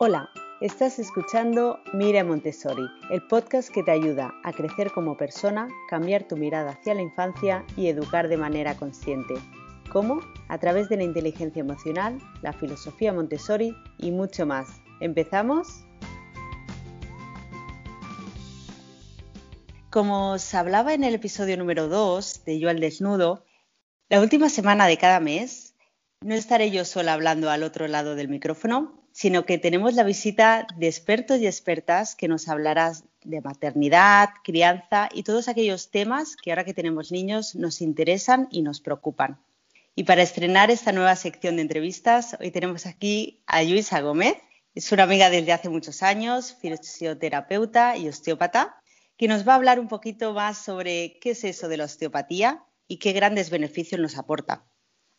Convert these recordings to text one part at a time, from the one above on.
Hola, estás escuchando Mira Montessori, el podcast que te ayuda a crecer como persona, cambiar tu mirada hacia la infancia y educar de manera consciente. ¿Cómo? A través de la inteligencia emocional, la filosofía Montessori y mucho más. ¿Empezamos? Como os hablaba en el episodio número 2 de Yo al Desnudo, la última semana de cada mes no estaré yo sola hablando al otro lado del micrófono, sino que tenemos la visita de expertos y expertas que nos hablarán de maternidad, crianza y todos aquellos temas que ahora que tenemos niños nos interesan y nos preocupan. Y para estrenar esta nueva sección de entrevistas, hoy tenemos aquí a Luisa Gómez. Es una amiga desde hace muchos años, fisioterapeuta y osteópata, que nos va a hablar un poquito más sobre qué es eso de la osteopatía y qué grandes beneficios nos aporta.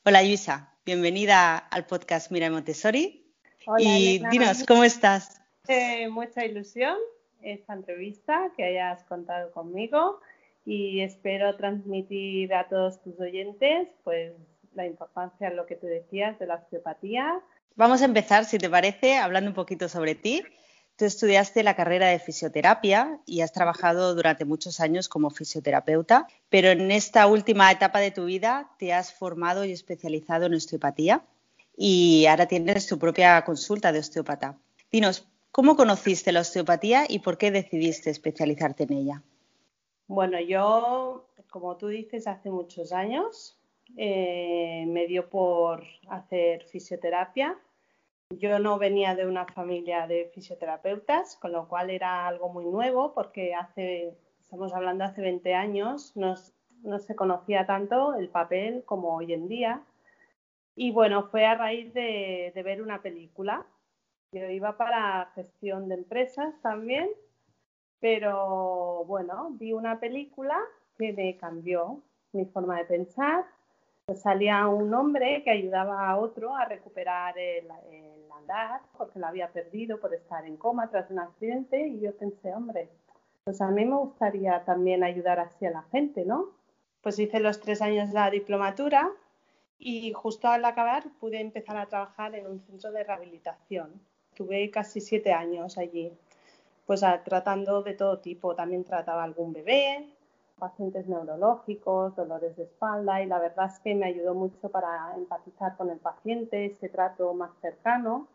Hola Luisa, bienvenida al podcast Mira Montessori. Hola, y dinos, ¿cómo estás? Eh, mucha ilusión esta entrevista que hayas contado conmigo y espero transmitir a todos tus oyentes pues la importancia, lo que te decías, de la osteopatía. Vamos a empezar, si te parece, hablando un poquito sobre ti. Tú estudiaste la carrera de fisioterapia y has trabajado durante muchos años como fisioterapeuta, pero en esta última etapa de tu vida te has formado y especializado en osteopatía y ahora tienes tu propia consulta de osteópata. Dinos, ¿cómo conociste la osteopatía y por qué decidiste especializarte en ella? Bueno, yo, como tú dices, hace muchos años eh, me dio por hacer fisioterapia. Yo no venía de una familia de fisioterapeutas, con lo cual era algo muy nuevo porque hace, estamos hablando hace 20 años, no se conocía tanto el papel como hoy en día. Y bueno, fue a raíz de, ver una película. Yo iba para gestión de empresas también, pero bueno, vi una película que me cambió mi forma de pensar salía un hombre que ayudaba a otro a recuperar el, el, andar porque lo había perdido por estar en coma tras un accidente y yo pensé, hombre, pues a mí me gustaría también ayudar así a la gente, ¿no? Pues hice los tres años de la diplomatura y justo al acabar pude empezar a trabajar en un centro de rehabilitación. Tuve casi siete años allí, pues a, tratando de todo tipo. También trataba algún bebé, pacientes neurológicos, dolores de espalda y la verdad es que me ayudó mucho para empatizar con el paciente, ese trato más cercano.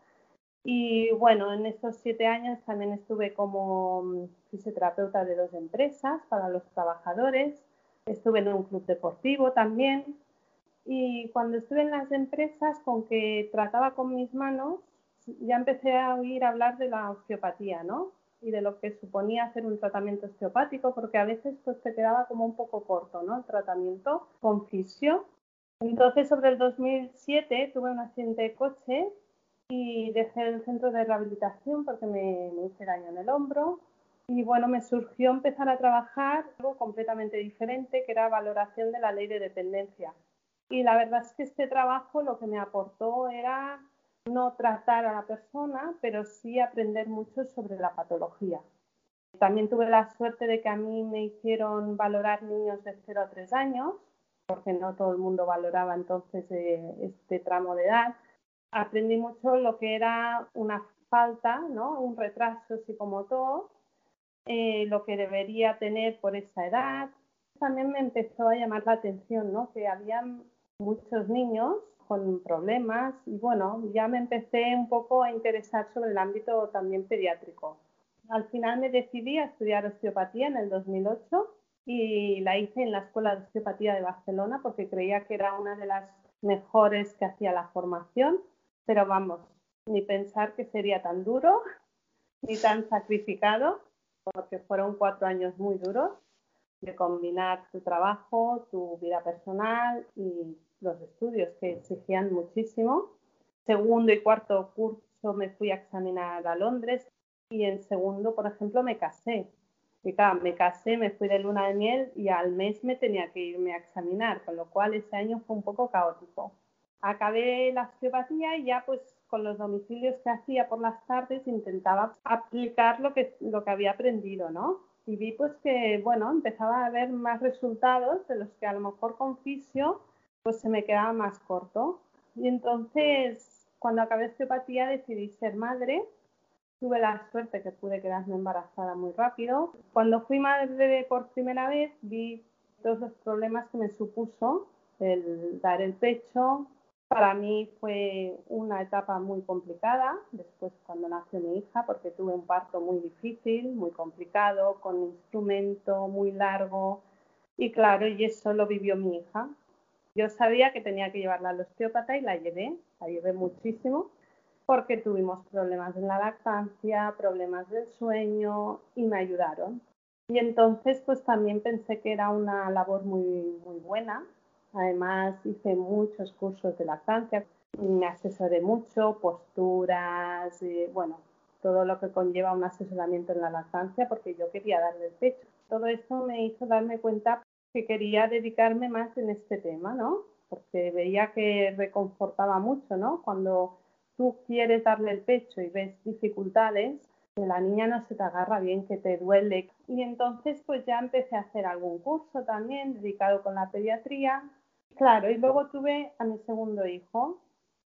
Y bueno, en estos siete años también estuve como mm, fisioterapeuta de dos empresas para los trabajadores, estuve en un club deportivo también y cuando estuve en las empresas con que trataba con mis manos, ya empecé a oír hablar de la osteopatía, ¿no? y de lo que suponía hacer un tratamiento osteopático, porque a veces pues te quedaba como un poco corto, ¿no? El tratamiento con fisio. Entonces, sobre el 2007 tuve un accidente de coche y dejé el centro de rehabilitación porque me, me hice daño en el hombro. Y bueno, me surgió empezar a trabajar algo completamente diferente, que era valoración de la ley de dependencia. Y la verdad es que este trabajo lo que me aportó era no tratar a la persona, pero sí aprender mucho sobre la patología. También tuve la suerte de que a mí me hicieron valorar niños de 0 a 3 años, porque no todo el mundo valoraba entonces eh, este tramo de edad. Aprendí mucho lo que era una falta, ¿no? un retraso psicomotor, eh, lo que debería tener por esa edad. También me empezó a llamar la atención ¿no? que había muchos niños con problemas y bueno, ya me empecé un poco a interesar sobre el ámbito también pediátrico. Al final me decidí a estudiar osteopatía en el 2008 y la hice en la Escuela de Osteopatía de Barcelona porque creía que era una de las mejores que hacía la formación, pero vamos, ni pensar que sería tan duro ni tan sacrificado, porque fueron cuatro años muy duros de combinar tu trabajo, tu vida personal y los estudios que exigían muchísimo. Segundo y cuarto curso me fui a examinar a Londres y en segundo, por ejemplo, me casé. Y claro, me casé, me fui de luna de miel y al mes me tenía que irme a examinar, con lo cual ese año fue un poco caótico. Acabé la osteopatía y ya pues con los domicilios que hacía por las tardes intentaba aplicar lo que, lo que había aprendido, ¿no? Y vi pues que, bueno, empezaba a ver más resultados de los que a lo mejor con fisio pues se me quedaba más corto. Y entonces, cuando acabé osteopatía, decidí ser madre Tuve la suerte que pude quedarme embarazada muy rápido. Cuando fui madre por primera vez vi todos los problemas que me supuso el dar el pecho. Para mí fue una etapa muy complicada después cuando nació mi hija porque tuve un parto muy difícil, muy complicado, con instrumento muy largo y claro, y eso lo vivió mi hija. Yo sabía que tenía que llevarla al osteópata y la llevé, la llevé muchísimo porque tuvimos problemas en la lactancia, problemas del sueño y me ayudaron. Y entonces pues también pensé que era una labor muy, muy buena. Además hice muchos cursos de lactancia, me asesoré mucho, posturas, y, bueno, todo lo que conlleva un asesoramiento en la lactancia porque yo quería darle el pecho. Todo esto me hizo darme cuenta que quería dedicarme más en este tema, ¿no? Porque veía que reconfortaba mucho, ¿no? Cuando tú quieres darle el pecho y ves dificultades, que la niña no se te agarra bien, que te duele. Y entonces pues ya empecé a hacer algún curso también dedicado con la pediatría. Claro, y luego tuve a mi segundo hijo,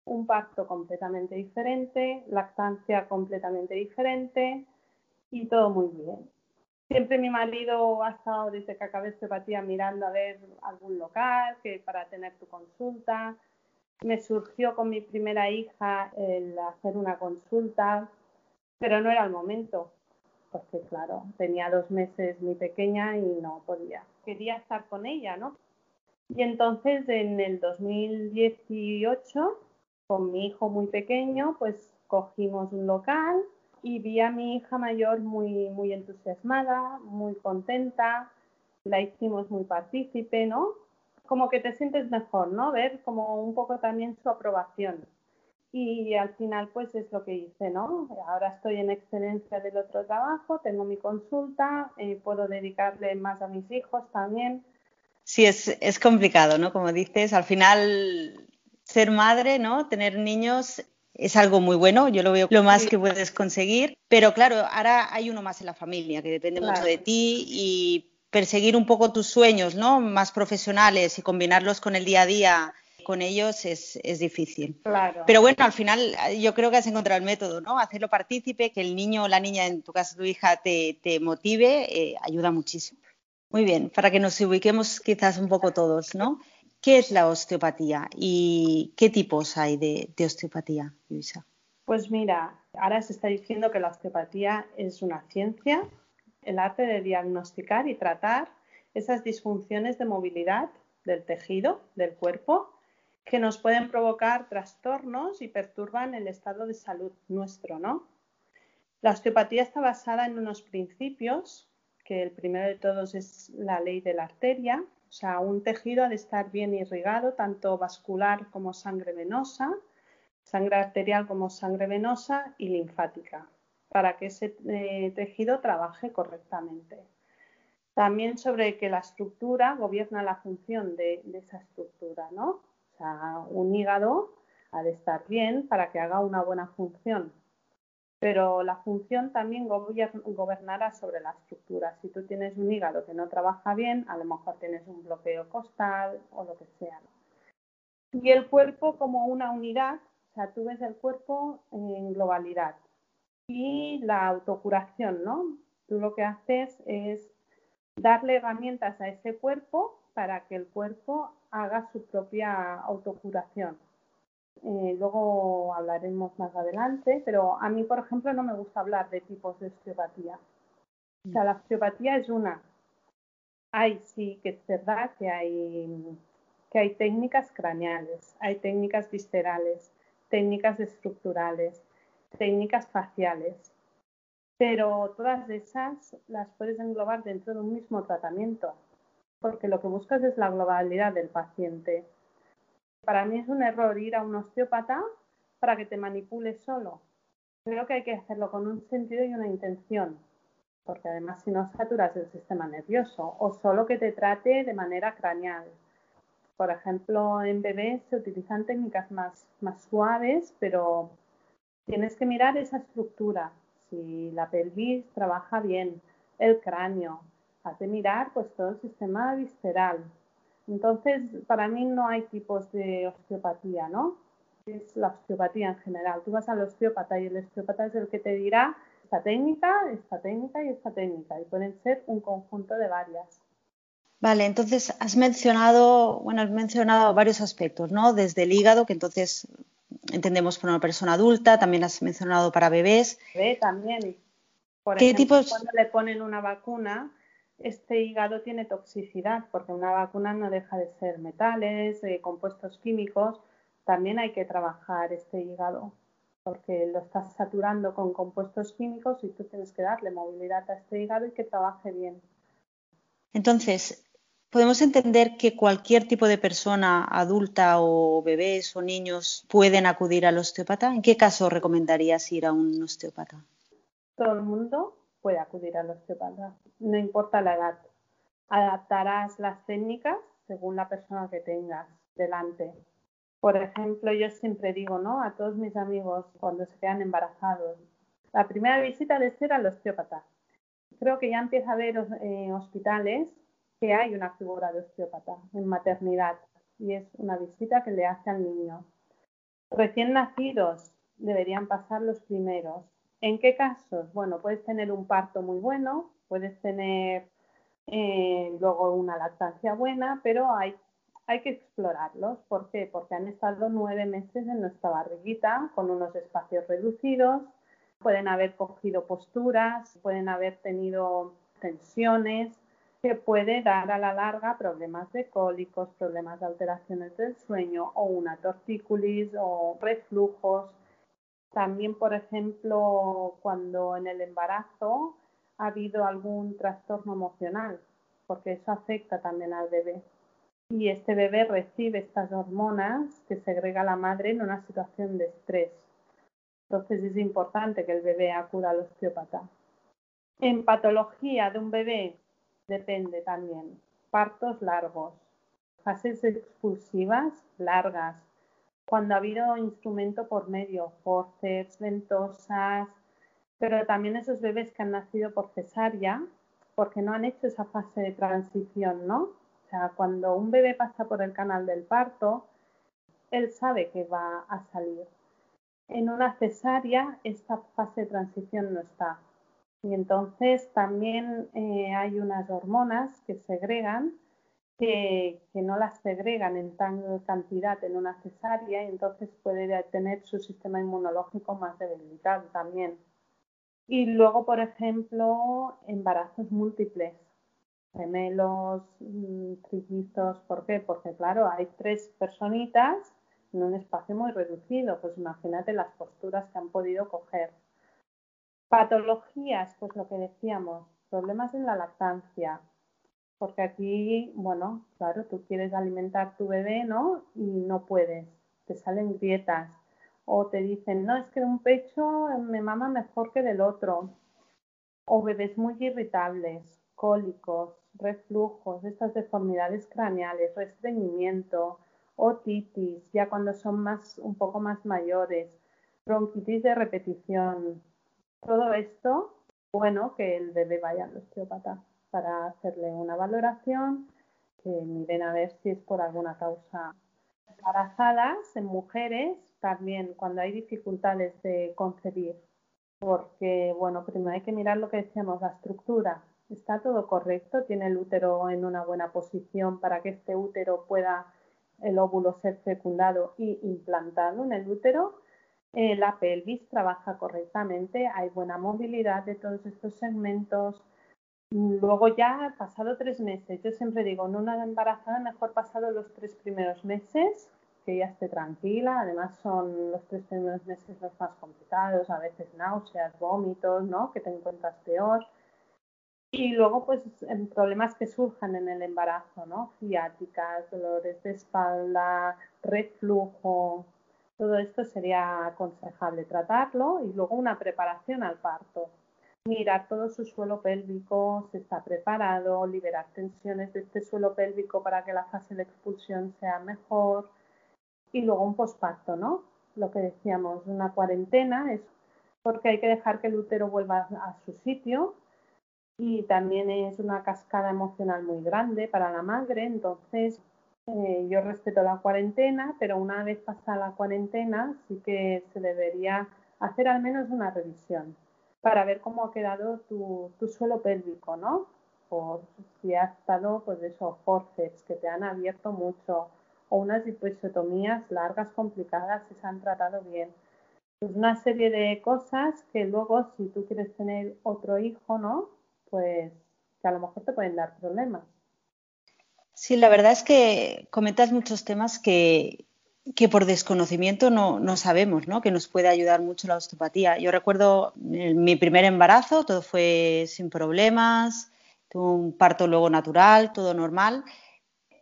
un parto completamente diferente, lactancia completamente diferente y todo muy bien. Siempre mi marido ha estado desde que acabé osteopatía mirando a ver algún local que para tener tu consulta. Me surgió con mi primera hija el hacer una consulta, pero no era el momento, porque claro, tenía dos meses mi pequeña y no podía. Quería estar con ella, ¿no? Y entonces en el 2018, con mi hijo muy pequeño, pues cogimos un local y vi a mi hija mayor muy, muy entusiasmada, muy contenta, la hicimos muy partícipe, ¿no? Como que te sientes mejor, ¿no? Ver como un poco también su aprobación. Y al final, pues es lo que hice, ¿no? Ahora estoy en excelencia del otro trabajo, tengo mi consulta, eh, puedo dedicarle más a mis hijos también. Sí, es, es complicado, ¿no? Como dices, al final ser madre, ¿no? Tener niños es algo muy bueno, yo lo veo lo más que puedes conseguir, pero claro, ahora hay uno más en la familia que depende mucho de ti y perseguir un poco tus sueños, ¿no? Más profesionales y combinarlos con el día a día con ellos es, es difícil. Claro. Pero bueno, al final yo creo que has encontrado el método, ¿no? Hacerlo partícipe, que el niño o la niña, en tu caso tu hija, te, te motive, eh, ayuda muchísimo. Muy bien, para que nos ubiquemos quizás un poco todos, ¿no? ¿Qué es la osteopatía y qué tipos hay de, osteopatía, Luisa? Pues mira, ahora se está diciendo que la osteopatía es una ciencia, el arte de diagnosticar y tratar esas disfunciones de movilidad del tejido, del cuerpo, que nos pueden provocar trastornos y perturban el estado de salud nuestro, ¿no? La osteopatía está basada en unos principios, que el primero de todos es la ley de la arteria, o sea, un tejido ha de estar bien irrigado, tanto vascular como sangre venosa, sangre arterial como sangre venosa y linfática, para que ese eh, tejido trabaje correctamente. También sobre que la estructura gobierna la función de, de esa estructura, ¿no? O sea, un hígado ha de estar bien para que haga una buena función pero la función también gobernará sobre la estructura. Si tú tienes un hígado que no trabaja bien, a lo mejor tienes un bloqueo costal o lo que sea. Y el cuerpo como una unidad, o sea, tú ves el cuerpo en globalidad. Y la autocuración, ¿no? Tú lo que haces es darle herramientas a ese cuerpo para que el cuerpo haga su propia autocuración. Eh, luego hablaremos más adelante, pero a mí, por ejemplo, no me gusta hablar de tipos de osteopatía. O sea, la osteopatía es una. Hay, sí, que es verdad que hay, que hay técnicas craneales, hay técnicas viscerales, técnicas estructurales, técnicas faciales, pero todas esas las puedes englobar dentro de un mismo tratamiento, porque lo que buscas es la globalidad del paciente para mí es un error ir a un osteópata para que te manipule solo. Creo que hay que hacerlo con un sentido y una intención, porque además si no saturas el sistema nervioso, o solo que te trate de manera craneal. Por ejemplo, en bebés se utilizan técnicas más, más suaves, pero tienes que mirar esa estructura, si la pelvis trabaja bien, el cráneo, has de mirar pues todo el sistema visceral, entonces, para mí no hay tipos de osteopatía, ¿no? es la osteopatía en general. Tú vas al osteópata y el osteópata es el que te dirá esta técnica, esta técnica y esta técnica. Y pueden ser un conjunto de varias. Vale, entonces has mencionado, bueno, has mencionado varios aspectos, ¿no? Desde el hígado, que entonces entendemos para una persona adulta, también has mencionado para bebés. Bebé también. Por ¿Qué ejemplo, tipos? cuando le ponen una vacuna, este hígado tiene toxicidad, porque una vacuna no deja de ser metales, eh, compuestos químicos. También hay que trabajar este hígado, porque lo estás saturando con compuestos químicos y tú tienes que darle movilidad a este hígado y que trabaje bien. Entonces, podemos entender que cualquier tipo de persona adulta o bebés o niños pueden acudir al osteópata. ¿En qué caso recomendarías ir a un osteópata? Todo el mundo puede acudir al osteópata, no importa la edad. Adaptarás las técnicas según la persona que tengas delante. Por ejemplo, yo siempre digo, ¿no? A todos mis amigos cuando se quedan embarazados, la primera visita debe ser al osteópata. Creo que ya empieza a haber eh, hospitales que hay una figura de osteópata en maternidad y es una visita que le hace al niño. Recién nacidos deberían pasar los primeros. ¿En qué casos? Bueno, puedes tener un parto muy bueno, puedes tener eh, luego una lactancia buena, pero hay, hay que explorarlos. ¿Por qué? Porque han estado nueve meses en nuestra barriguita con unos espacios reducidos, pueden haber cogido posturas, pueden haber tenido tensiones, que puede dar a la larga problemas de cólicos, problemas de alteraciones del sueño o una tortícolis o reflujos. También, por ejemplo, cuando en el embarazo ha habido algún trastorno emocional, porque eso afecta también al bebé. Y este bebé recibe estas hormonas que segrega la madre en una situación de estrés. Entonces es importante que el bebé acuda al osteópata. En patología de un bebé depende también. Partos largos, fases expulsivas largas, cuando ha habido instrumento por medio, forceps, ventosas, pero también esos bebés que han nacido por cesárea, porque no han hecho esa fase de transición, ¿no? O sea, cuando un bebé pasa por el canal del parto, él sabe que va a salir. En una cesárea, esta fase de transición no está. Y entonces también eh, hay unas hormonas que segregan, que, no las segregan en tal cantidad en una cesárea y entonces puede tener su sistema inmunológico más debilitado también. Y luego, por ejemplo, embarazos múltiples, gemelos, mm, trillizos, ¿por qué? Porque claro, hay tres personitas en un espacio muy reducido, pues imagínate las posturas que han podido coger. Patologías, pues lo que decíamos, problemas en la lactancia, porque aquí, bueno, claro, tú quieres alimentar tu bebé, ¿no? Y no puedes, te salen grietas, o te dicen, no, es que un pecho me mama mejor que del otro, o bebés muy irritables, cólicos, reflujos, estas deformidades craneales, restreñimiento, otitis, ya cuando son más, un poco más mayores, bronquitis de repetición, todo esto, bueno, que el bebé vaya al osteópata para hacerle una valoración, que miren a ver si es por alguna causa. Embarazadas en mujeres, también cuando hay dificultades de concebir, porque, bueno, primero hay que mirar lo que decíamos, la estructura. ¿Está todo correcto? ¿Tiene el útero en una buena posición para que este útero pueda el óvulo ser fecundado y implantado en el útero? Eh, la pelvis trabaja correctamente, hay buena movilidad de todos estos segmentos. Luego ya, pasado tres meses, yo siempre digo, en una embarazada mejor pasado los tres primeros meses, que ya esté tranquila, además son los tres primeros meses los más complicados, a veces náuseas, vómitos, ¿no? Que te encuentras peor. Y luego, pues, en problemas que surjan en el embarazo, ¿no? Ciáticas, dolores de espalda, reflujo, todo esto sería aconsejable tratarlo y luego una preparación al parto. Mirar todo su suelo pélvico, si está preparado, liberar tensiones de este suelo pélvico para que la fase de expulsión sea mejor. Y luego un posparto, ¿no? Lo que decíamos, una cuarentena es porque hay que dejar que el útero vuelva a su sitio y también es una cascada emocional muy grande para la madre, entonces eh, yo respeto la cuarentena, pero una vez pasada la cuarentena sí que se debería hacer al menos una revisión para ver cómo ha quedado tu, suelo pélvico, ¿no? Por si ha estado, pues esos forceps que te han abierto mucho o unas episiotomías largas, complicadas, si se han tratado bien. Pues una serie de cosas que luego, si tú quieres tener otro hijo, ¿no? Pues que a lo mejor te pueden dar problemas. Sí, la verdad es que comentas muchos temas que, que por desconocimiento no, no, sabemos, ¿no? Que nos puede ayudar mucho la osteopatía. Yo recuerdo mi primer embarazo, todo fue sin problemas, tuve un parto luego natural, todo normal.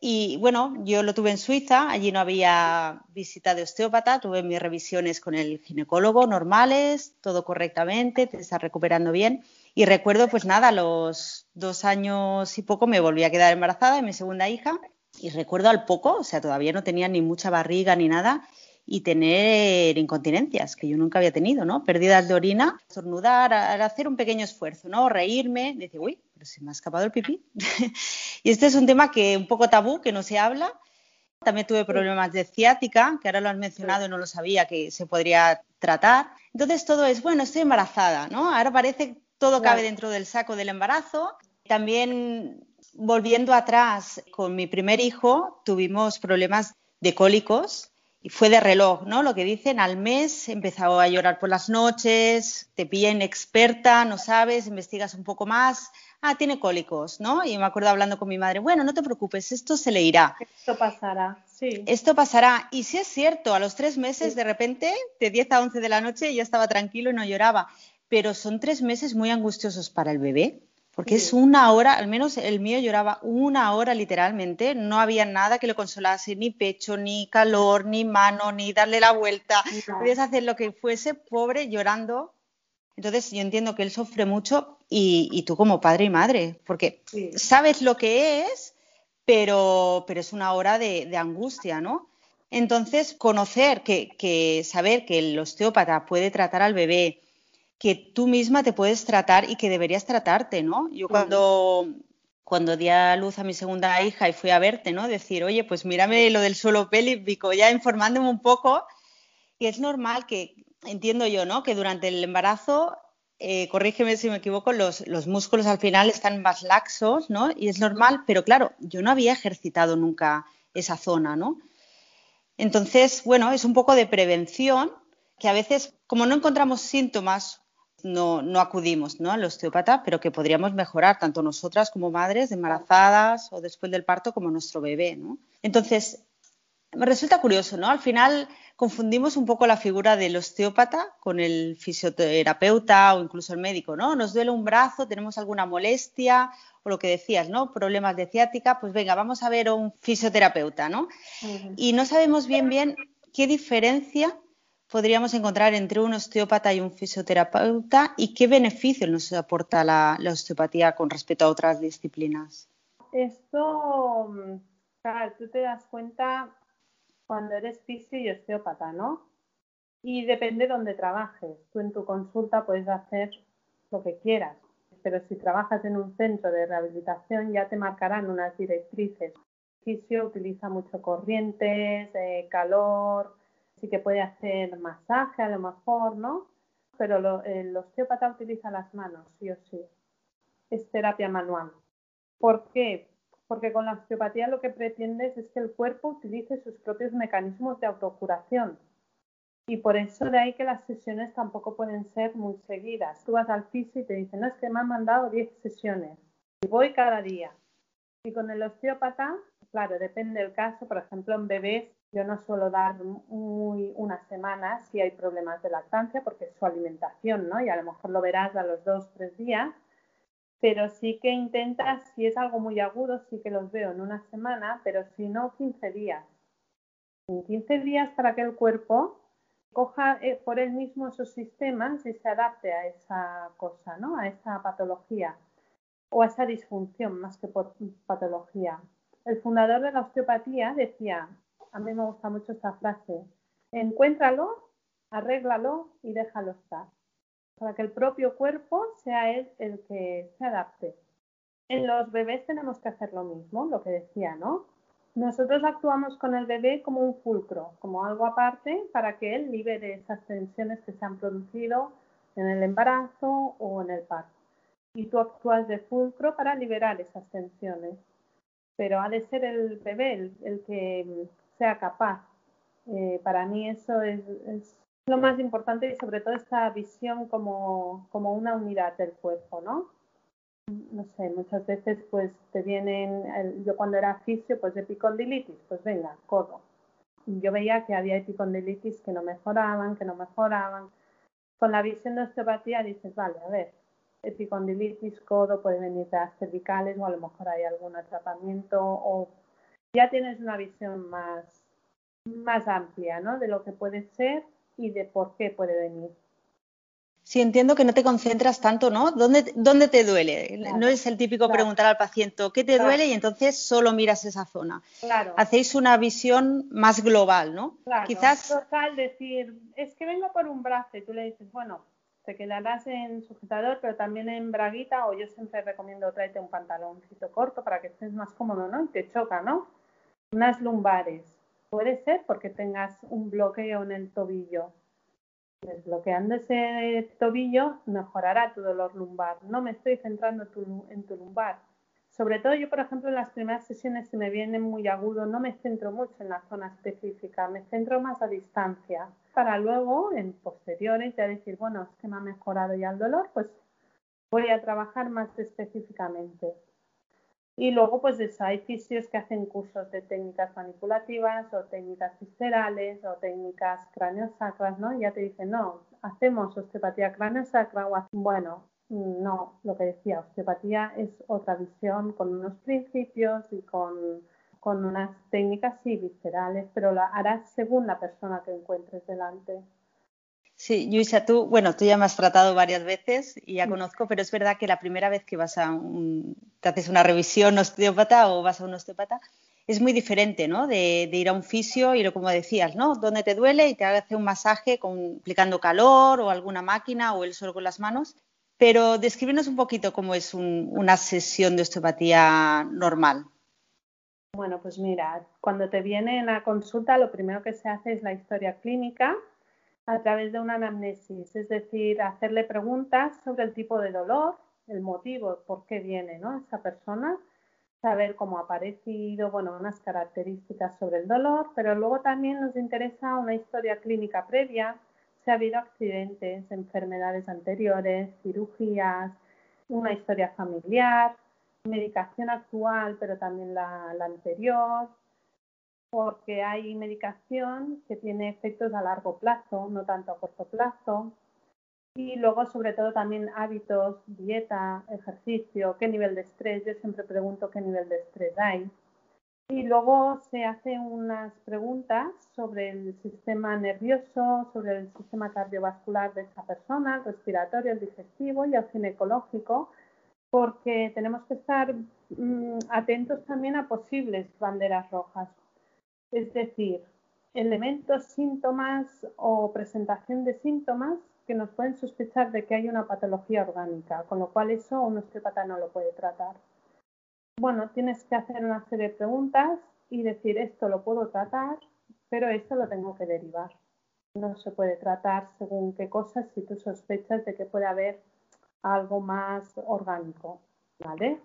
Y bueno, yo lo tuve en Suiza, allí no había visita de osteópata, tuve mis revisiones con el ginecólogo normales, todo correctamente, te estás recuperando bien. Y recuerdo, pues nada, a los dos años y poco me volví a quedar embarazada de mi segunda hija. Y recuerdo al poco, o sea, todavía no tenía ni mucha barriga ni nada, y tener incontinencias, que yo nunca había tenido, ¿no? Pérdidas de orina, estornudar, hacer un pequeño esfuerzo, ¿no? Reírme, decir, uy, pero se me ha escapado el pipí. y este es un tema que un poco tabú, que no se habla. También tuve problemas de ciática, que ahora lo has mencionado y no lo sabía que se podría tratar. Entonces todo es, bueno, estoy embarazada, ¿no? Ahora parece todo cabe dentro del saco del embarazo. También volviendo atrás, con mi primer hijo tuvimos problemas de cólicos y fue de reloj, ¿no? Lo que dicen, al mes empezó a llorar por las noches, te pilla inexperta, no sabes, investigas un poco más, ah, tiene cólicos, ¿no? Y me acuerdo hablando con mi madre, bueno, no te preocupes, esto se le irá. Esto pasará, sí. Esto pasará. Y si es cierto, a los tres meses, de repente, de 10 a 11 de la noche, ya estaba tranquilo y no lloraba pero son tres meses muy angustiosos para el bebé, porque es una hora, al menos el mío lloraba una hora literalmente, no había nada que lo consolase, ni pecho, ni calor, ni mano, ni darle la vuelta, podías hacer lo que fuese, pobre, llorando. Entonces yo entiendo que él sufre mucho y, tú como padre y madre, porque sabes lo que es, pero, pero es una hora de, angustia, ¿no? Entonces, conocer que, que, saber que el osteópata puede tratar al bebé, que tú misma te puedes tratar y que deberías tratarte, ¿no? Yo cuando, cuando di a luz a mi segunda hija y fui a verte, ¿no? Decir, oye, pues mírame lo del suelo pélvico, ya informándome un poco. Y es normal que, entiendo yo, ¿no? Que durante el embarazo, eh, corrígeme si me equivoco, los, los músculos al final están más laxos, ¿no? Y es normal, pero claro, yo no había ejercitado nunca esa zona, ¿no? Entonces, bueno, es un poco de prevención que a veces, como no encontramos síntomas no, no acudimos ¿no? al osteópata, pero que podríamos mejorar tanto nosotras como madres embarazadas o después del parto como nuestro bebé. ¿no? Entonces, me resulta curioso, ¿no? Al final confundimos un poco la figura del osteópata con el fisioterapeuta o incluso el médico, ¿no? Nos duele un brazo, tenemos alguna molestia o lo que decías, ¿no? Problemas de ciática, pues venga, vamos a ver a un fisioterapeuta, ¿no? Y no sabemos bien bien qué diferencia podríamos encontrar entre un osteópata y un fisioterapeuta y qué beneficios nos aporta la, osteopatía con respecto a otras disciplinas? Esto, claro, tú te das cuenta cuando eres fisio y osteópata, ¿no? Y depende de dónde trabajes. Tú en tu consulta puedes hacer lo que quieras, pero si trabajas en un centro de rehabilitación ya te marcarán unas directrices. El fisio utiliza mucho corrientes, eh, calor, sí que puede hacer masaje a lo mejor, ¿no? Pero el osteópata utiliza las manos, sí o sí. Es terapia manual. ¿Por qué? Porque con la osteopatía lo que pretendes es que el cuerpo utilice sus propios mecanismos de autocuración. Y por eso de ahí que las sesiones tampoco pueden ser muy seguidas. Tú vas al fisio y te dicen, no, es que me han mandado 10 sesiones y voy cada día. Y con el osteópata, claro, depende del caso. Por ejemplo, en bebés yo no suelo dar muy unas semanas si hay problemas de lactancia porque es su alimentación, ¿no? Y a lo mejor lo verás a los dos, tres días, pero sí que intentas, si es algo muy agudo, sí que los veo en una semana, pero si no, 15 días. En 15 días para que el cuerpo coja eh, por él mismo esos sistemas y se adapte a esa cosa, ¿no? A esa patología o a esa disfunción más que patología. El fundador de la osteopatía decía, a mí me gusta mucho esta frase, encuéntralo, arréglalo y déjalo estar, para que el propio cuerpo sea él el que se adapte. En los bebés tenemos que hacer lo mismo, lo que decía, ¿no? nosotros actuamos con el bebé como un fulcro, como algo aparte para que él libere esas tensiones que se han producido en el embarazo o en el parto. Y tú actúas de fulcro para liberar esas tensiones. Pero ha de ser el bebé el, que sea capaz. Eh, para mí eso es, lo más importante y sobre todo esta visión como, como una unidad del cuerpo, ¿no? no sé, muchas veces pues te vienen, yo cuando era fisio, pues epicondilitis, pues venga, codo. Yo veía que había epicondilitis que no mejoraban, que no mejoraban. Con la visión de osteopatía dices, vale, a ver, epicondilitis, codo, puede venir de las cervicales o a lo mejor hay algún tratamiento o ya tienes una visión más, más amplia, ¿no? De lo que puede ser y de por qué puede venir. Sí, entiendo que no te concentras tanto, ¿no? ¿Dónde, dónde te duele? No es el típico preguntar al paciente qué te duele y entonces solo miras esa zona. Claro. Hacéis una visión más global, ¿no? Claro. Quizás. Total, decir, es que vengo por un brazo y tú le dices, bueno, te quedarás en sujetador, pero también en braguita, o yo siempre recomiendo tráete un pantaloncito corto para que estés más cómodo, ¿no? Y te choca, ¿no? Unas lumbares. Puede ser porque tengas un bloqueo en el tobillo Desbloqueando ese tobillo mejorará tu dolor lumbar. No me estoy centrando en tu lumbar. Sobre todo yo, por ejemplo, en las primeras sesiones si me vienen muy agudo, no me centro mucho en la zona específica, me centro más a distancia. Para luego, en posteriores, ya decir, bueno, es que me ha mejorado ya el dolor, pues voy a trabajar más específicamente. Y luego, pues hay fisios que hacen cursos de técnicas manipulativas o técnicas viscerales o técnicas craneosacras, ¿no? Y ya te dicen, no, hacemos osteopatía craneosacra o bueno, no, lo que decía, osteopatía es otra visión con unos principios y con, con unas técnicas, sí, viscerales, pero la harás según la persona que encuentres delante. Sí, Luisa, tú, bueno, tú ya me has tratado varias veces y ya conozco, pero es verdad que la primera vez que vas a un, te haces una revisión osteópata o vas a un osteópata, es muy diferente, ¿no? De, ir a un fisio y lo como decías, ¿no? Donde te duele y te hace un masaje con, aplicando calor o alguna máquina o él solo con las manos. Pero descríbenos un poquito cómo es una sesión de osteopatía normal. Bueno, pues mira, cuando te viene a consulta, lo primero que se hace es la historia clínica, a través de una anamnesis, es decir, hacerle preguntas sobre el tipo de dolor, el motivo, por qué viene ¿no? esa persona, saber cómo ha aparecido, bueno, unas características sobre el dolor, pero luego también nos interesa una historia clínica previa, si ha habido accidentes, enfermedades anteriores, cirugías, una historia familiar, medicación actual, pero también la anterior, porque hay medicación que tiene efectos a largo plazo, no tanto a corto plazo. Y luego, sobre todo, también hábitos, dieta, ejercicio, qué nivel de estrés. Yo siempre pregunto qué nivel de estrés hay. Y luego se hacen unas preguntas sobre el sistema nervioso, sobre el sistema cardiovascular de esa persona, el respiratorio, el digestivo y el ginecológico, porque tenemos que estar mm, atentos también a posibles banderas rojas es decir, elementos, síntomas o presentación de síntomas que nos pueden sospechar de que hay una patología orgánica, con lo cual eso un osteópata no lo puede tratar. Bueno, tienes que hacer una serie de preguntas y decir esto lo puedo tratar, pero esto lo tengo que derivar. No se puede tratar según qué cosas si tú sospechas de que puede haber algo más orgánico, ¿vale?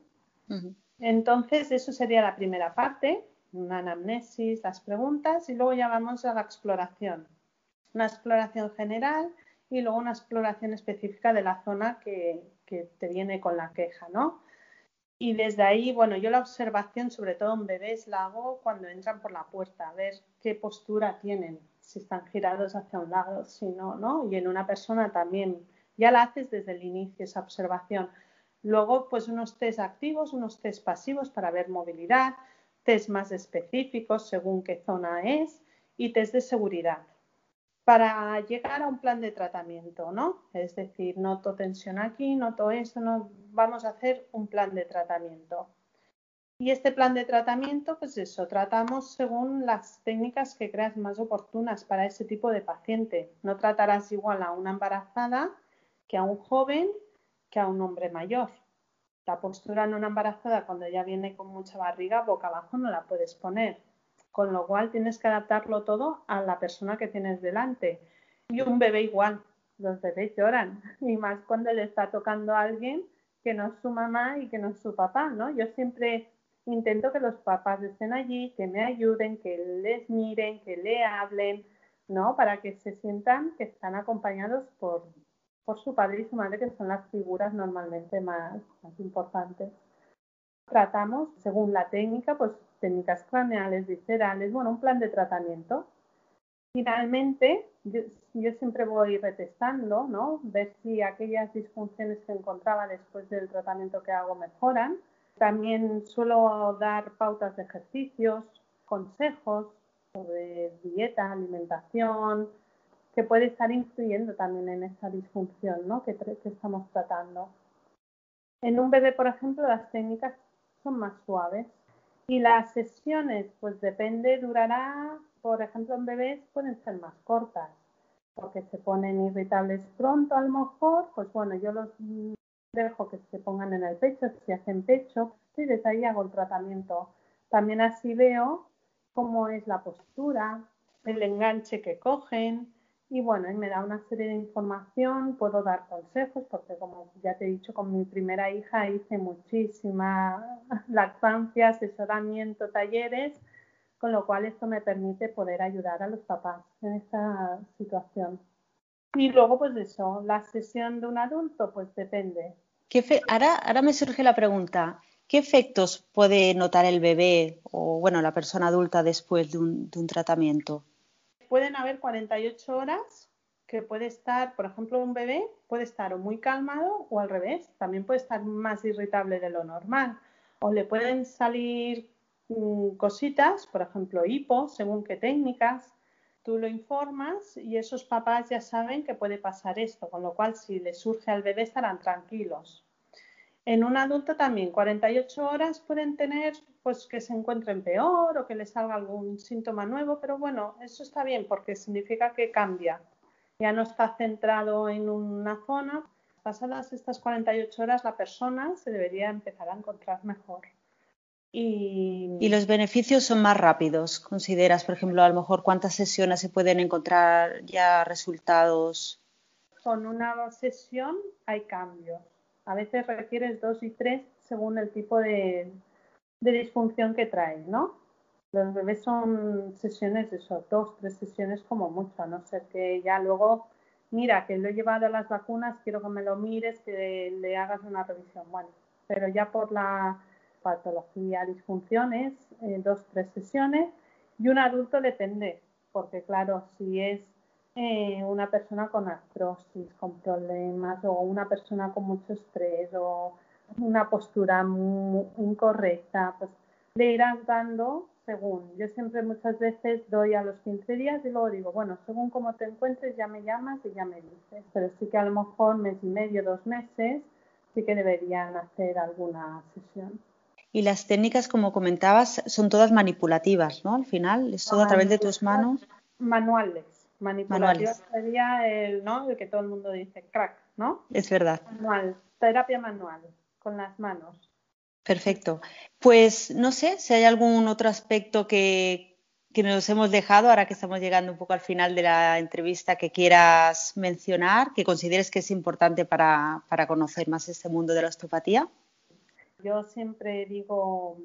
Entonces, eso sería la primera parte una anamnesis, las preguntas y luego ya vamos a la exploración. Una exploración general y luego una exploración específica de la zona que, te viene con la queja, ¿no? Y desde ahí, bueno, yo la observación, sobre todo en bebés, la hago cuando entran por la puerta, a ver qué postura tienen, si están girados hacia un lado, si no, ¿no? Y en una persona también, ya la haces desde el inicio esa observación. Luego, pues unos test activos, unos test pasivos para ver movilidad, test más específicos según qué zona es y test de seguridad para llegar a un plan de tratamiento, ¿no? Es decir, noto tensión aquí, noto esto, no, vamos a hacer un plan de tratamiento. Y este plan de tratamiento, pues eso, tratamos según las técnicas que creas más oportunas para ese tipo de paciente. No tratarás igual a una embarazada que a un joven que a un hombre mayor. La postura en una embarazada cuando ya viene con mucha barriga, boca abajo no la puedes poner. Con lo cual tienes que adaptarlo todo a la persona que tienes delante. Y un bebé igual. Los bebés lloran. Y más cuando le está tocando a alguien que no es su mamá y que no es su papá, ¿no? Yo siempre intento que los papás estén allí, que me ayuden, que les miren, que le hablen, ¿no? Para que se sientan que están acompañados por, por su padre y su madre, que son las figuras normalmente más, más importantes. Tratamos, según la técnica, pues técnicas craneales, viscerales, bueno, un plan de tratamiento. Finalmente, yo, yo, siempre voy retestando, ¿no? Ver si aquellas disfunciones que encontraba después del tratamiento que hago mejoran también suelo dar pautas de ejercicios, consejos sobre dieta, alimentación, que puede estar influyendo también en esa disfunción ¿no? que, que estamos tratando. En un bebé, por ejemplo, las técnicas son más suaves y las sesiones, pues depende, durará, por ejemplo, en bebés pueden ser más cortas porque se ponen irritables pronto a lo mejor, pues bueno, yo los dejo que se pongan en el pecho, si hacen pecho, y desde ahí hago el tratamiento. También así veo cómo es la postura, el enganche que cogen y bueno, y me da una serie de información, puedo dar consejos porque como ya te he dicho, con mi primera hija hice muchísima lactancia, asesoramiento, talleres, con lo cual esto me permite poder ayudar a los papás en esta situación. Y luego, pues eso, la sesión de un adulto, pues depende. ahora, ahora me surge la pregunta, ¿qué efectos puede notar el bebé o, bueno, la persona adulta después de un, de un tratamiento? Pueden haber 48 horas que puede estar, por ejemplo, un bebé puede estar muy calmado o al revés, también puede estar más irritable de lo normal. O le pueden salir mmm, cositas, por ejemplo, hipo, según qué técnicas, tú lo informas y esos papás ya saben que puede pasar esto, con lo cual si le surge al bebé estarán tranquilos. En un adulto también, 48 horas pueden tener pues que se encuentren peor o que les salga algún síntoma nuevo, pero bueno, eso está bien porque significa que cambia. Ya no está centrado en una zona. Pasadas estas 48 horas la persona se debería empezar a encontrar mejor. Y... y, los beneficios son más rápidos. ¿Consideras, por ejemplo, a lo mejor cuántas sesiones se pueden encontrar ya resultados? Con una sesión hay cambios. A veces requieres dos y tres según el tipo de, de disfunción que traes, ¿no? Los bebés son sesiones eso, dos, tres sesiones como mucho, a no ser que ya luego, mira, que lo he llevado a las vacunas, quiero que me lo mires, que le hagas una revisión. Bueno, pero ya por la patología, disfunciones, eh, dos, tres sesiones y un adulto depende, porque claro, si es eh, una persona con artrosis, con problemas o una persona con mucho estrés o una postura muy incorrecta, pues le irás dando según. Yo siempre muchas veces doy a los 15 días y luego digo, bueno, según cómo te encuentres ya me llamas y ya me dices, pero sí que a lo mejor mes y medio, dos meses, sí que deberían hacer alguna sesión. Y las técnicas, como comentabas, son todas manipulativas, ¿no? Al final, es todo a través de tus manos. Manuales. Manipulativas sería el, ¿no? el que todo el mundo dice, crack, ¿no? Es verdad. Manual, terapia manual, con las manos. Perfecto. Pues no sé si hay algún otro aspecto que, que nos hemos dejado ahora que estamos llegando un poco al final de la entrevista que quieras mencionar, que consideres que es importante para, para conocer más este mundo de la osteopatía. Yo siempre digo,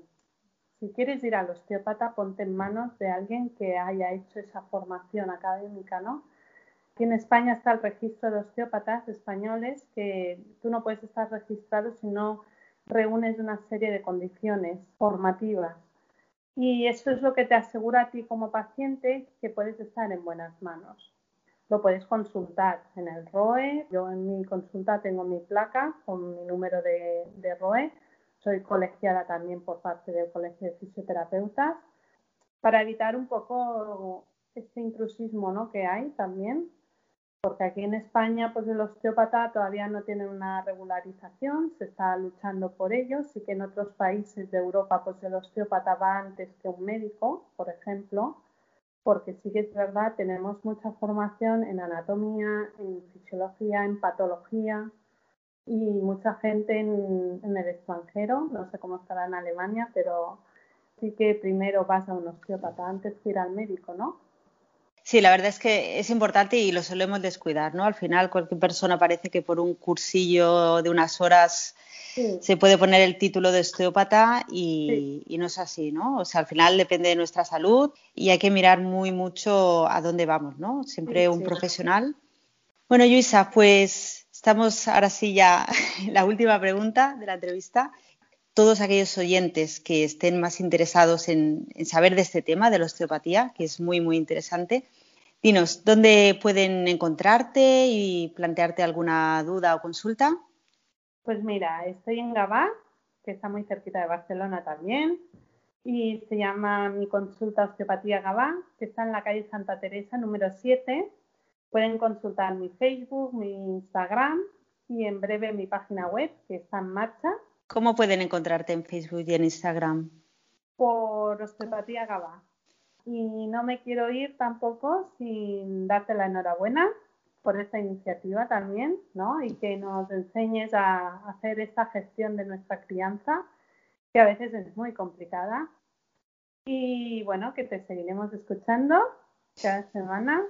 si quieres ir al osteópata, ponte en manos de alguien que haya hecho esa formación académica, ¿no? Aquí en España está el registro de osteópatas españoles que tú no puedes estar registrado si no reúnes una serie de condiciones formativas. Y eso es lo que te asegura a ti como paciente que puedes estar en buenas manos. Lo puedes consultar en el ROE. Yo en mi consulta tengo mi placa con mi número de, de ROE soy colegiada también por parte del Colegio de Fisioterapeutas, para evitar un poco este intrusismo ¿no? que hay también, porque aquí en España pues el osteópata todavía no tiene una regularización, se está luchando por ello, sí que en otros países de Europa pues el osteópata va antes que un médico, por ejemplo, porque sí que es verdad, tenemos mucha formación en anatomía, en fisiología, en patología, y mucha gente en, en el extranjero, no sé cómo estará en Alemania, pero sí que primero vas a un osteópata antes que ir al médico, ¿no? Sí, la verdad es que es importante y lo solemos descuidar, ¿no? Al final cualquier persona parece que por un cursillo de unas horas sí. se puede poner el título de osteópata y, sí. y, no es así, ¿no? O sea, al final depende de nuestra salud y hay que mirar muy mucho a dónde vamos, ¿no? Siempre sí, un profesional. Bueno, Luisa, pues estamos ahora sí ya la última pregunta de la entrevista todos aquellos oyentes que estén más interesados en, saber de este tema, de la osteopatía, que es muy, muy interesante, dinos, ¿dónde pueden encontrarte y plantearte alguna duda o consulta? Pues mira, estoy en Gabá, que está muy cerquita de Barcelona también, y se llama mi consulta osteopatía Gabá, que está en la calle Santa Teresa, número 7. Pueden consultar mi Facebook, mi Instagram y en breve mi página web, que está en marcha ¿Cómo pueden encontrarte en Facebook y en Instagram? Por Osteopatía Gaba. Y no me quiero ir tampoco sin darte la enhorabuena por esta iniciativa también, ¿no? Y que nos enseñes a hacer esta gestión de nuestra crianza, que a veces es muy complicada. Y bueno, que te seguiremos escuchando cada semana.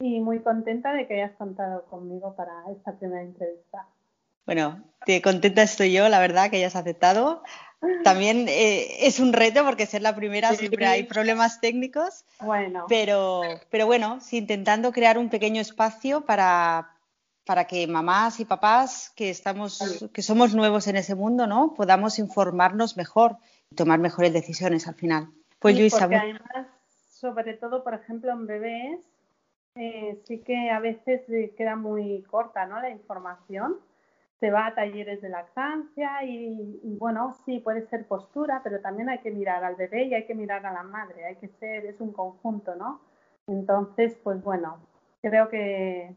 Y muy contenta de que hayas contado conmigo para esta primera entrevista. Bueno, te contenta estoy yo, la verdad, que hayas aceptado. También eh, es un reto porque ser la primera siempre hay problemas técnicos. Bueno. Pero, pero bueno, sí, intentando crear un pequeño espacio para, para que mamás y papás que estamos, que somos nuevos en ese mundo, ¿no? Podamos informarnos mejor y tomar mejores decisiones al final. Pues sí, Luisa. Porque además, sobre todo, por ejemplo, en bebés, eh, sí que a veces queda muy corta, ¿no? La información se va a talleres de lactancia y, bueno, sí, puede ser postura, pero también hay que mirar al bebé y hay que mirar a la madre, hay que ser, es un conjunto, ¿no? Entonces, pues bueno, creo que,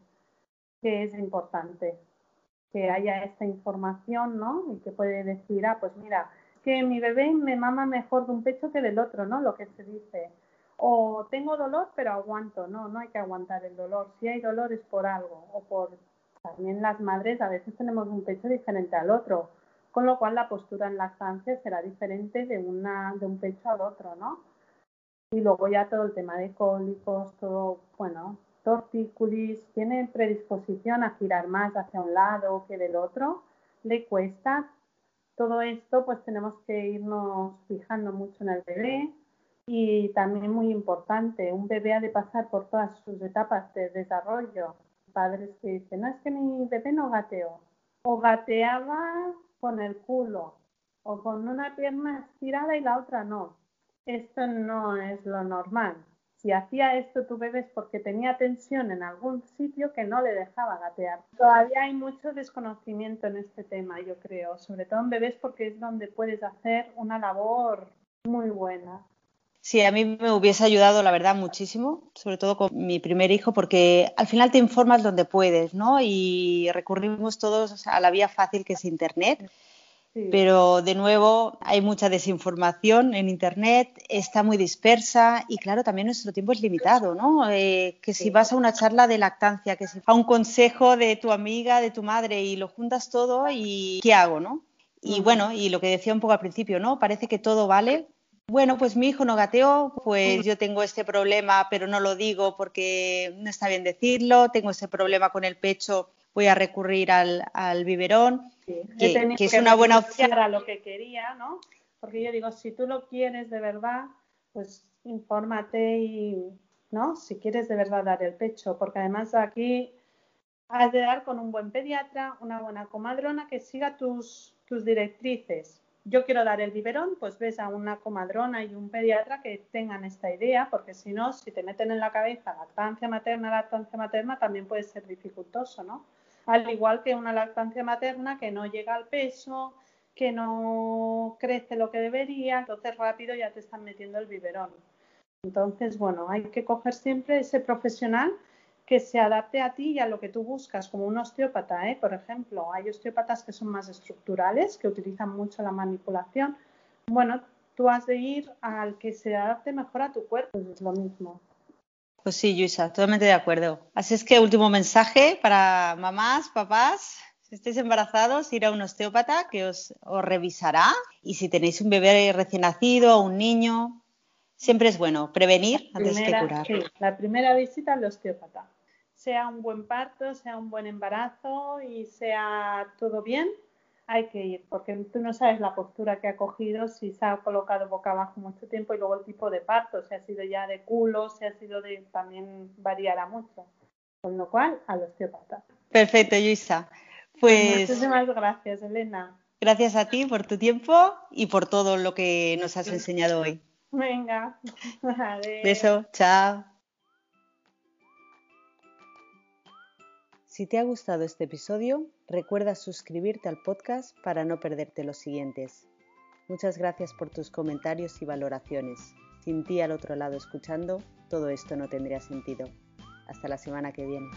que es importante que haya esta información, ¿no? Y que puede decir, ah, pues mira, que mi bebé me mama mejor de un pecho que del otro, ¿no? Lo que se dice. O tengo dolor, pero aguanto, no, no hay que aguantar el dolor. Si hay dolor es por algo, o por también las madres a veces tenemos un pecho diferente al otro, con lo cual la postura en lactancia será diferente de, una, de un pecho al otro, ¿no? Y luego ya todo el tema de cólicos, todo, bueno, tortícolis, tiene predisposición a girar más hacia un lado que del otro, le cuesta. Todo esto pues tenemos que irnos fijando mucho en el bebé y también muy importante, un bebé ha de pasar por todas sus etapas de desarrollo padres que dicen, no, es que mi bebé no gateó. O gateaba con el culo, o con una pierna estirada y la otra no. Esto no es lo normal. Si hacía esto tu bebé es porque tenía tensión en algún sitio que no le dejaba gatear. Todavía hay mucho desconocimiento en este tema, yo creo, sobre todo en bebés porque es donde puedes hacer una labor muy buena. Sí, a mí me hubiese ayudado, la verdad, muchísimo, sobre todo con mi primer hijo, porque al final te informas donde puedes, ¿no? Y recurrimos todos a la vía fácil que es Internet. Sí. Pero de nuevo hay mucha desinformación en Internet, está muy dispersa y claro, también nuestro tiempo es limitado, ¿no? Eh, que si vas a una charla de lactancia, que si a un consejo de tu amiga, de tu madre y lo juntas todo y ¿qué hago, no? Y bueno, y lo que decía un poco al principio, ¿no? Parece que todo vale, bueno, pues mi hijo no gateó, pues yo tengo este problema, pero no lo digo porque no está bien decirlo, tengo ese problema con el pecho, voy a recurrir al, al biberón, sí. que, que, es una buena opción. a lo que quería, ¿no? Porque yo digo, si tú lo quieres de verdad, pues infórmate y, ¿no? Si quieres de verdad dar el pecho, porque además aquí has de dar con un buen pediatra, una buena comadrona que siga tus, tus directrices yo quiero dar el biberón, pues ves a una comadrona y un pediatra que tengan esta idea, porque si no, si te meten en la cabeza lactancia materna, lactancia materna, también puede ser dificultoso, ¿no? Al igual que una lactancia materna que no llega al peso, que no crece lo que debería, entonces rápido ya te están metiendo el biberón. Entonces, bueno, hay que coger siempre ese profesional que se adapte a ti y a lo que tú buscas, como un osteópata, ¿eh? por ejemplo. Hay osteópatas que son más estructurales, que utilizan mucho la manipulación. Bueno, tú has de ir al que se adapte mejor a tu cuerpo, es lo mismo. Pues sí, Luisa, totalmente de acuerdo. Así es que último mensaje para mamás, papás. Si estáis embarazados, ir a un osteópata que os, revisará y si tenéis un bebé recién nacido o un niño, siempre es bueno prevenir antes que curar. Sí, la primera visita al osteópata. Sea un buen parto, sea un buen embarazo y sea todo bien, hay que ir, porque tú no sabes la postura que ha cogido, si se ha colocado boca abajo mucho tiempo y luego el tipo de parto, si ha sido ya de culo, si ha sido de, también variará mucho. Con lo cual, al osteópata. Perfecto, Luisa. Pues. Muchísimas gracias, Elena. Gracias a ti por tu tiempo y por todo lo que nos has enseñado hoy. Venga. Beso, chao. Si te ha gustado este episodio, recuerda suscribirte al podcast para no perderte los siguientes. Muchas gracias por tus comentarios y valoraciones. Sin ti al otro lado escuchando, todo esto no tendría sentido. Hasta la semana que viene.